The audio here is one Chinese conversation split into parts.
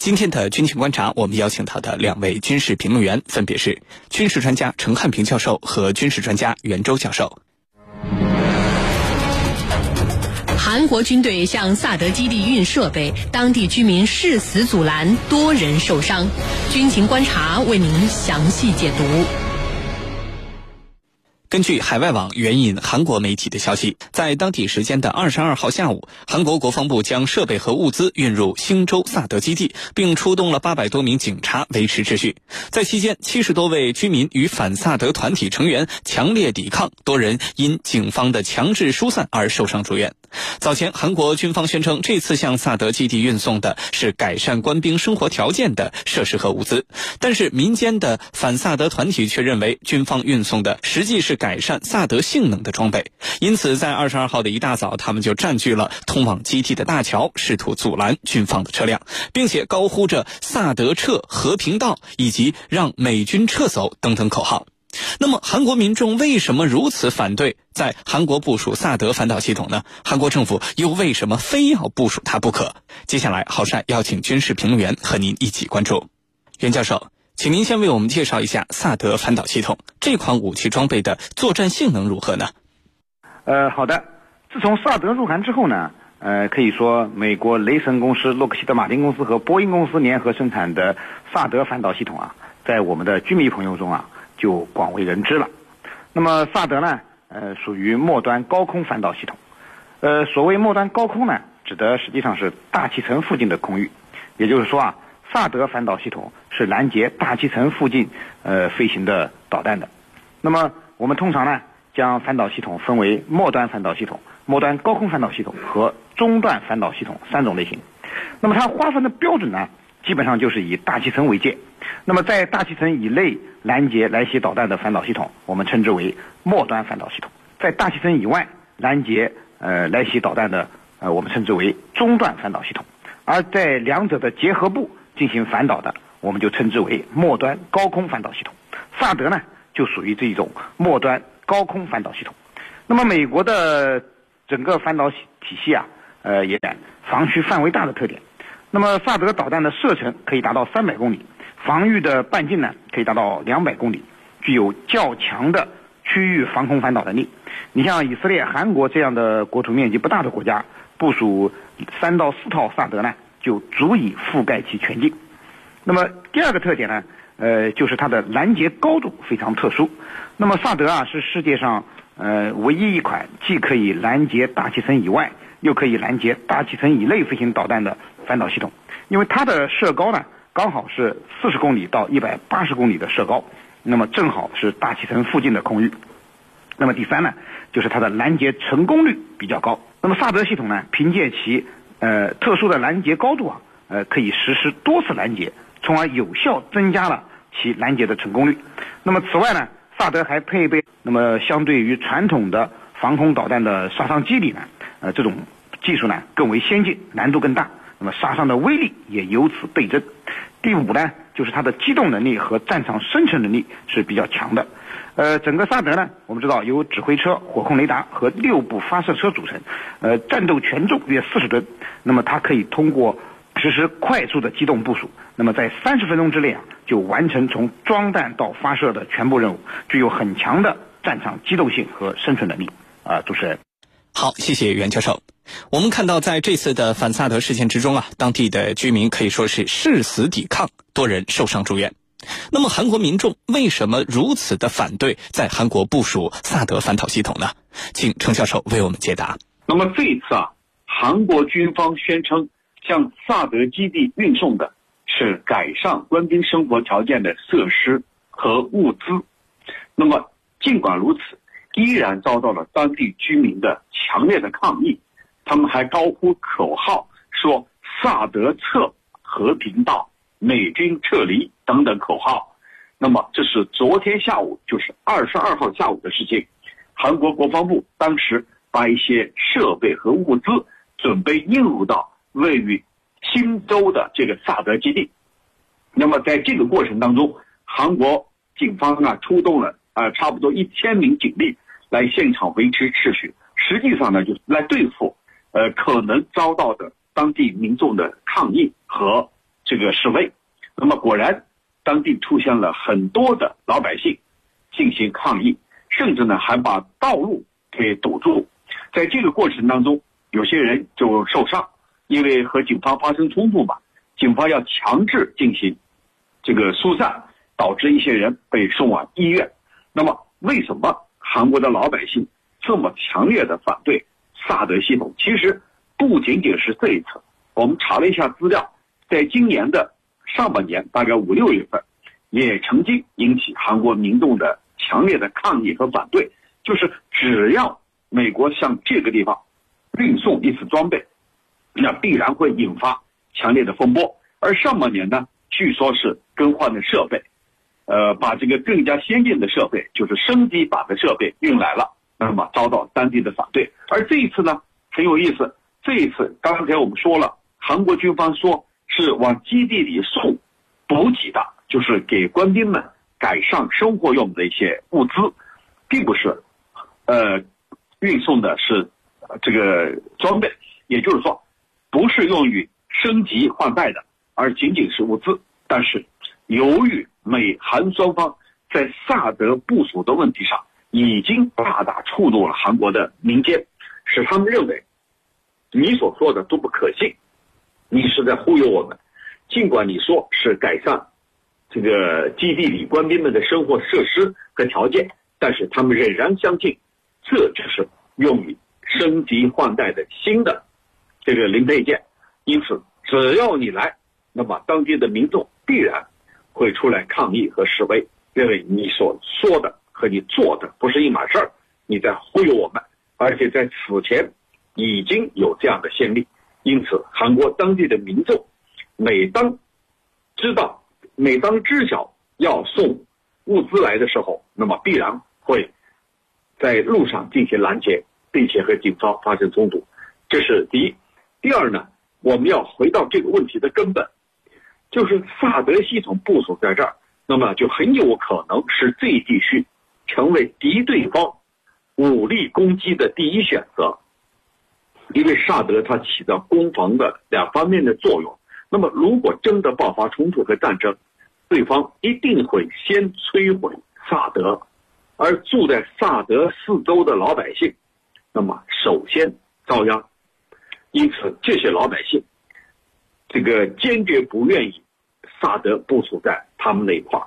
今天的军情观察，我们邀请到的两位军事评论员分别是军事专家陈汉平教授和军事专家袁周教授。韩国军队向萨德基地运设备，当地居民誓死阻拦，多人受伤。军情观察为您详细解读。根据海外网援引韩国媒体的消息，在当地时间的二十二号下午，韩国国防部将设备和物资运入星州萨德基地，并出动了八百多名警察维持秩序。在期间，七十多位居民与反萨德团体成员强烈抵抗，多人因警方的强制疏散而受伤住院。早前，韩国军方宣称，这次向萨德基地运送的是改善官兵生活条件的设施和物资，但是民间的反萨德团体却认为，军方运送的实际是。改善萨德性能的装备，因此在二十二号的一大早，他们就占据了通往基地的大桥，试图阻拦军方的车辆，并且高呼着“萨德撤，和平到”以及“让美军撤走”等等口号。那么，韩国民众为什么如此反对在韩国部署萨德反导系统呢？韩国政府又为什么非要部署它不可？接下来，郝帅邀请军事评论员和您一起关注，袁教授。请您先为我们介绍一下萨德反导系统这款武器装备的作战性能如何呢？呃，好的。自从萨德入韩之后呢，呃，可以说美国雷神公司、洛克希德马丁公司和波音公司联合生产的萨德反导系统啊，在我们的军迷朋友中啊，就广为人知了。那么萨德呢，呃，属于末端高空反导系统。呃，所谓末端高空呢，指的实际上是大气层附近的空域，也就是说啊。萨德反导系统是拦截大气层附近呃飞行的导弹的。那么我们通常呢将反导系统分为末端反导系统、末端高空反导系统和中段反导系统三种类型。那么它划分的标准呢，基本上就是以大气层为界。那么在大气层以内拦截来袭导弹的反导系统，我们称之为末端反导系统；在大气层以外拦截呃来袭导弹的呃我们称之为中段反导系统。而在两者的结合部。进行反导的，我们就称之为末端高空反导系统。萨德呢，就属于这一种末端高空反导系统。那么美国的整个反导体系啊，呃，也防区范围大的特点。那么萨德导弹的射程可以达到三百公里，防御的半径呢可以达到两百公里，具有较强的区域防空反导能力。你像以色列、韩国这样的国土面积不大的国家，部署三到四套萨德呢？就足以覆盖其全境。那么第二个特点呢，呃，就是它的拦截高度非常特殊。那么萨德啊，是世界上呃唯一一款既可以拦截大气层以外，又可以拦截大气层以内飞行导弹的反导系统。因为它的射高呢，刚好是四十公里到一百八十公里的射高，那么正好是大气层附近的空域。那么第三呢，就是它的拦截成功率比较高。那么萨德系统呢，凭借其呃，特殊的拦截高度啊，呃，可以实施多次拦截，从而有效增加了其拦截的成功率。那么此外呢，萨德还配备那么相对于传统的防空导弹的杀伤机理呢，呃，这种技术呢更为先进，难度更大，那么杀伤的威力也由此倍增。第五呢，就是它的机动能力和战场生存能力是比较强的。呃，整个萨德呢，我们知道由指挥车、火控雷达和六部发射车组成，呃，战斗权重约四十吨。那么它可以通过实施快速的机动部署，那么在三十分钟之内啊，就完成从装弹到发射的全部任务，具有很强的战场机动性和生存能力。啊，主持人，好，谢谢袁教授。我们看到在这次的反萨德事件之中啊，当地的居民可以说是誓死抵抗，多人受伤住院。那么韩国民众为什么如此的反对在韩国部署萨德反导系统呢？请程教授为我们解答。那么这一次啊，韩国军方宣称向萨德基地运送的是改善官兵生活条件的设施和物资。那么尽管如此，依然遭到了当地居民的强烈的抗议。他们还高呼口号说“萨德撤，和平到”。美军撤离等等口号，那么这是昨天下午，就是二十二号下午的事情。韩国国防部当时把一些设备和物资准备运入到位于新州的这个萨德基地。那么在这个过程当中，韩国警方啊出动了啊差不多一千名警力来现场维持秩序，实际上呢就是来对付呃可能遭到的当地民众的抗议和。这个示威。那么果然，当地出现了很多的老百姓进行抗议，甚至呢还把道路给堵住。在这个过程当中，有些人就受伤，因为和警方发生冲突嘛，警方要强制进行这个疏散，导致一些人被送往医院。那么，为什么韩国的老百姓这么强烈的反对萨德系统？其实不仅仅是这一次，我们查了一下资料，在今年的上半年，大概五六月份，也曾经引起韩国民众的强烈的抗议和反对，就是只要。美国向这个地方运送一次装备，那必然会引发强烈的风波。而上半年呢，据说是更换的设备，呃，把这个更加先进的设备，就是升级版的设备运来了，那么遭到当地的反对。而这一次呢，很有意思，这一次刚才我们说了，韩国军方说是往基地里送补给的，就是给官兵们改善生活用的一些物资，并不是，呃。运送的是这个装备，也就是说，不是用于升级换代的，而仅仅是物资。但是，由于美韩双方在萨德部署的问题上，已经大大触怒了韩国的民间，使他们认为你所说的都不可信，你是在忽悠我们。尽管你说是改善这个基地里官兵们的生活设施和条件，但是他们仍然相信。这就是用于升级换代的新的这个零配件，因此只要你来，那么当地的民众必然会出来抗议和示威，认为你所说的和你做的不是一码事儿，你在忽悠我们，而且在此前已经有这样的先例，因此韩国当地的民众每当知道、每当知晓要送物资来的时候，那么必然会。在路上进行拦截，并且和警方发生冲突，这是第一。第二呢，我们要回到这个问题的根本，就是萨德系统部署在这儿，那么就很有可能使这一地区成为敌对方武力攻击的第一选择。因为萨德它起到攻防的两方面的作用。那么，如果真的爆发冲突和战争，对方一定会先摧毁萨德。而住在萨德四周的老百姓，那么首先遭殃。因此，这些老百姓，这个坚决不愿意萨德部署在他们那一块儿。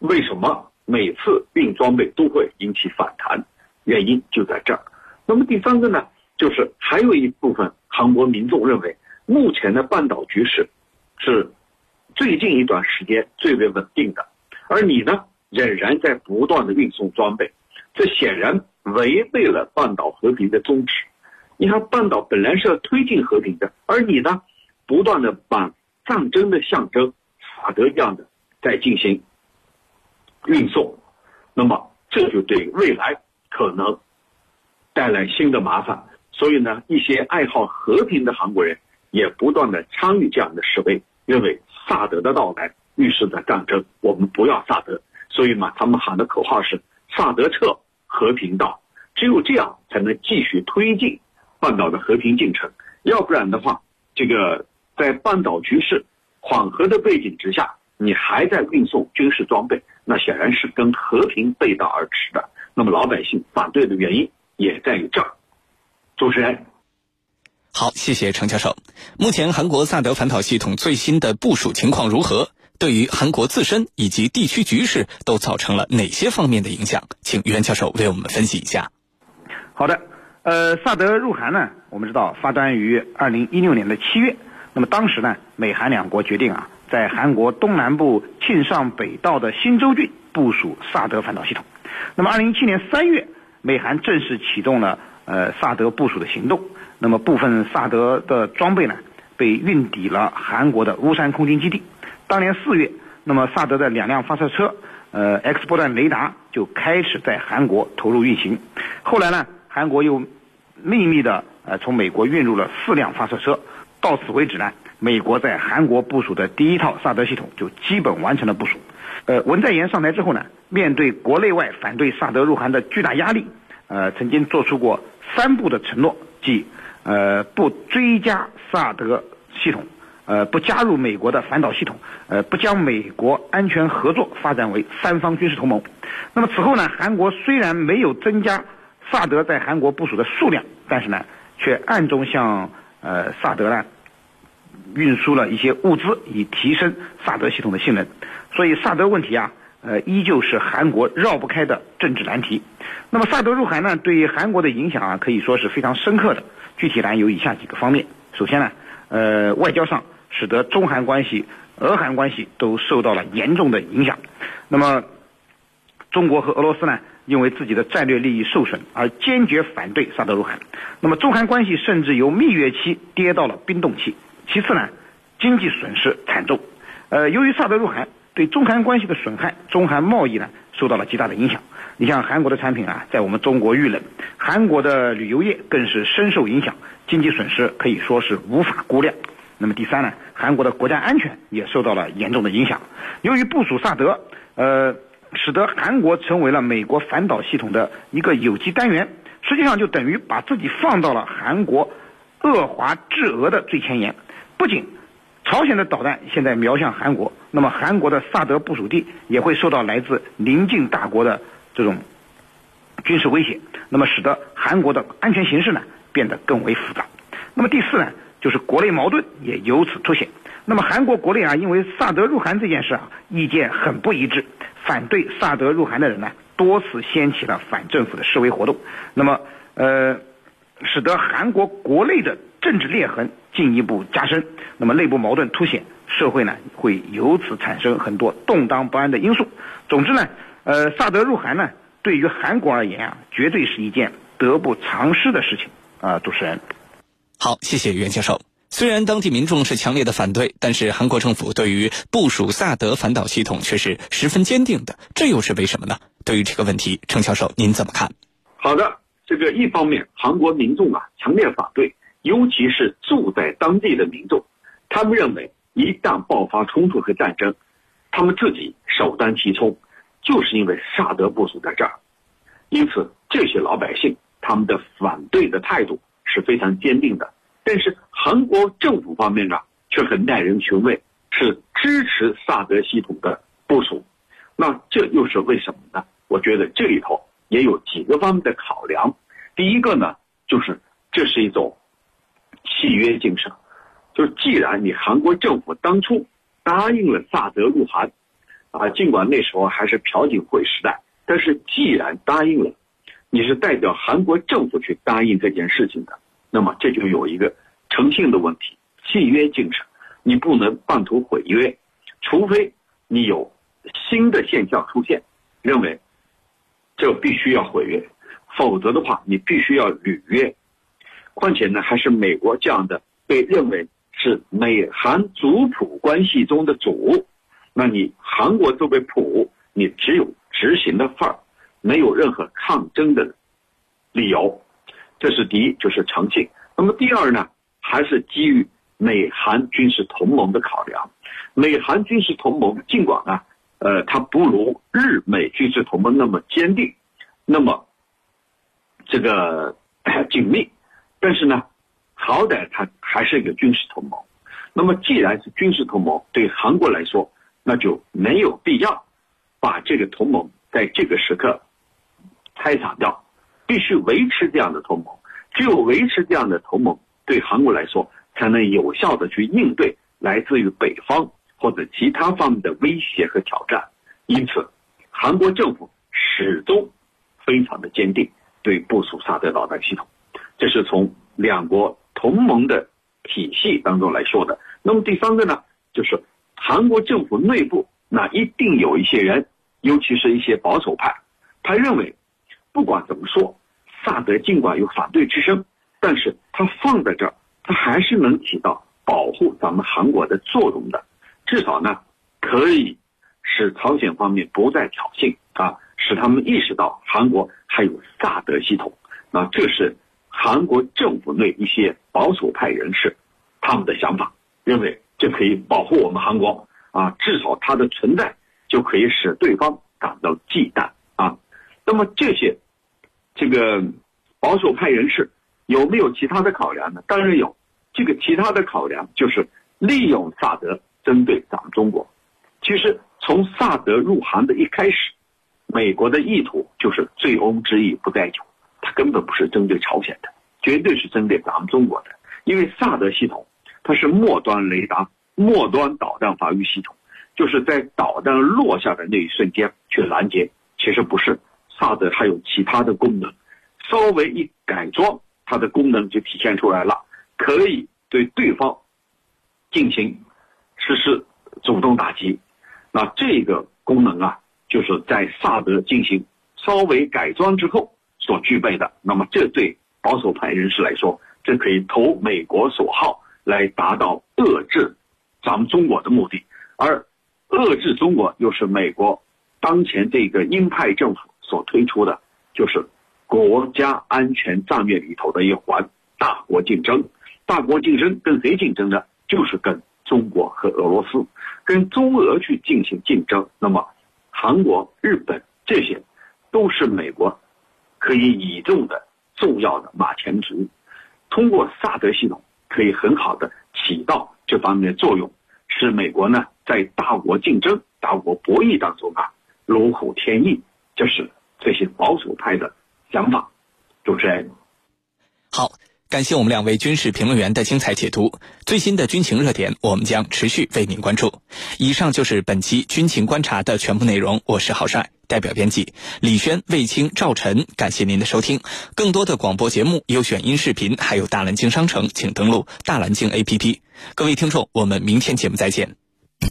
为什么每次运装备都会引起反弹？原因就在这儿。那么第三个呢，就是还有一部分韩国民众认为，目前的半岛局势是最近一段时间最为稳定的，而你呢？仍然在不断的运送装备，这显然违背了半岛和平的宗旨。你看，半岛本来是要推进和平的，而你呢，不断的把战争的象征法德一样的在进行运送，那么这就对未来可能带来新的麻烦。所以呢，一些爱好和平的韩国人也不断的参与这样的示威，认为萨德的到来预示着战争，我们不要萨德。所以嘛，他们喊的口号是“萨德撤，和平到”，只有这样才能继续推进半岛的和平进程。要不然的话，这个在半岛局势缓和的背景之下，你还在运送军事装备，那显然是跟和平背道而驰的。那么老百姓反对的原因也在于这儿。主持人，好，谢谢程教授。目前韩国萨德反导系统最新的部署情况如何？对于韩国自身以及地区局势都造成了哪些方面的影响？请袁教授为我们分析一下。好的，呃，萨德入韩呢，我们知道发端于二零一六年的七月，那么当时呢，美韩两国决定啊，在韩国东南部庆尚北道的新州郡部署萨德反导系统。那么二零一七年三月，美韩正式启动了呃萨德部署的行动。那么部分萨德的装备呢，被运抵了韩国的乌山空军基地。当年四月，那么萨德的两辆发射车，呃，X 波段雷达就开始在韩国投入运行。后来呢，韩国又秘密的呃从美国运入了四辆发射车。到此为止呢，美国在韩国部署的第一套萨德系统就基本完成了部署。呃，文在寅上台之后呢，面对国内外反对萨德入韩的巨大压力，呃，曾经做出过三步的承诺，即呃不追加萨德系统。呃，不加入美国的反导系统，呃，不将美国安全合作发展为三方军事同盟。那么此后呢，韩国虽然没有增加萨德在韩国部署的数量，但是呢，却暗中向呃萨德呢运输了一些物资，以提升萨德系统的性能。所以萨德问题啊，呃，依旧是韩国绕不开的政治难题。那么萨德入韩呢，对韩国的影响啊，可以说是非常深刻的。具体呢，有以下几个方面。首先呢，呃，外交上。使得中韩关系、俄韩关系都受到了严重的影响。那么，中国和俄罗斯呢，因为自己的战略利益受损而坚决反对萨德入韩。那么，中韩关系甚至由蜜月期跌到了冰冻期。其次呢，经济损失惨重。呃，由于萨德入韩对中韩关系的损害，中韩贸易呢受到了极大的影响。你像韩国的产品啊，在我们中国遇冷，韩国的旅游业更是深受影响，经济损失可以说是无法估量。那么第三呢，韩国的国家安全也受到了严重的影响。由于部署萨德，呃，使得韩国成为了美国反导系统的一个有机单元，实际上就等于把自己放到了韩国恶华制俄的最前沿。不仅朝鲜的导弹现在瞄向韩国，那么韩国的萨德部署地也会受到来自邻近大国的这种军事威胁，那么使得韩国的安全形势呢变得更为复杂。那么第四呢？就是国内矛盾也由此凸显。那么韩国国内啊，因为萨德入韩这件事啊，意见很不一致，反对萨德入韩的人呢，多次掀起了反政府的示威活动。那么，呃，使得韩国国内的政治裂痕进一步加深。那么内部矛盾凸显，社会呢会由此产生很多动荡不安的因素。总之呢，呃，萨德入韩呢，对于韩国而言啊，绝对是一件得不偿失的事情啊，主持人。好，谢谢袁教授。虽然当地民众是强烈的反对，但是韩国政府对于部署萨德反导系统却是十分坚定的，这又是为什么呢？对于这个问题，程教授您怎么看？好的，这个一方面，韩国民众啊强烈反对，尤其是住在当地的民众，他们认为一旦爆发冲突和战争，他们自己首当其冲，就是因为萨德部署在这儿，因此这些老百姓他们的反对的态度。是非常坚定的，但是韩国政府方面呢，却很耐人寻味，是支持萨德系统的部署。那这又是为什么呢？我觉得这里头也有几个方面的考量。第一个呢，就是这是一种契约精神，就是既然你韩国政府当初答应了萨德入韩，啊，尽管那时候还是朴槿惠时代，但是既然答应了，你是代表韩国政府去答应这件事情的。那么这就有一个诚信的问题，契约精神，你不能半途毁约，除非你有新的现象出现，认为这必须要毁约，否则的话你必须要履约。况且呢，还是美国这样的被认为是美韩族谱关系中的主，那你韩国作为谱，你只有执行的份儿，没有任何抗争的理由。这是第一，就是诚信。那么第二呢，还是基于美韩军事同盟的考量。美韩军事同盟尽管呢，呃，它不如日美军事同盟那么坚定，那么这个 紧密，但是呢，好歹它还是一个军事同盟。那么既然是军事同盟，对韩国来说，那就没有必要把这个同盟在这个时刻拆散掉。必须维持这样的同盟，只有维持这样的同盟，对韩国来说才能有效的去应对来自于北方或者其他方面的威胁和挑战。因此，韩国政府始终非常的坚定对部署萨德导弹系统，这是从两国同盟的体系当中来说的。那么第三个呢，就是韩国政府内部那一定有一些人，尤其是一些保守派，他认为。不管怎么说，萨德尽管有反对之声，但是它放在这儿，它还是能起到保护咱们韩国的作用的。至少呢，可以使朝鲜方面不再挑衅啊，使他们意识到韩国还有萨德系统。那这是韩国政府内一些保守派人士他们的想法，认为这可以保护我们韩国啊，至少它的存在就可以使对方感到忌惮啊。那么这些。这个保守派人士有没有其他的考量呢？当然有，这个其他的考量就是利用萨德针对咱们中国。其实从萨德入韩的一开始，美国的意图就是醉翁之意不在酒，根本不是针对朝鲜的，绝对是针对咱们中国的。因为萨德系统它是末端雷达、末端导弹防御系统，就是在导弹落下的那一瞬间去拦截。其实不是，萨德还有其他的功能，稍微一改装，它的功能就体现出来了，可以对对方进行实施主动打击。那这个功能啊，就是在萨德进行稍微改装之后所具备的。那么，这对保守派人士来说，这可以投美国所好，来达到遏制咱们中国的目的。而遏制中国，又是美国当前这个鹰派政府所推出的，就是国家安全战略里头的一环——大国竞争。大国竞争跟谁竞争呢？就是跟中国和俄罗斯。跟中俄去进行竞争，那么韩国、日本这些都是美国可以倚重的重要的马前卒。通过萨德系统，可以很好的起到这方面的作用，使美国呢在大国竞争、大国博弈当中啊如虎添翼。这是这些保守派的想法。主持人，好。感谢我们两位军事评论员的精彩解读。最新的军情热点，我们将持续为您关注。以上就是本期军情观察的全部内容。我是郝帅，代表编辑李轩、魏青、赵晨。感谢您的收听。更多的广播节目、优选音视频，还有大蓝鲸商城，请登录大蓝鲸 APP。各位听众，我们明天节目再见。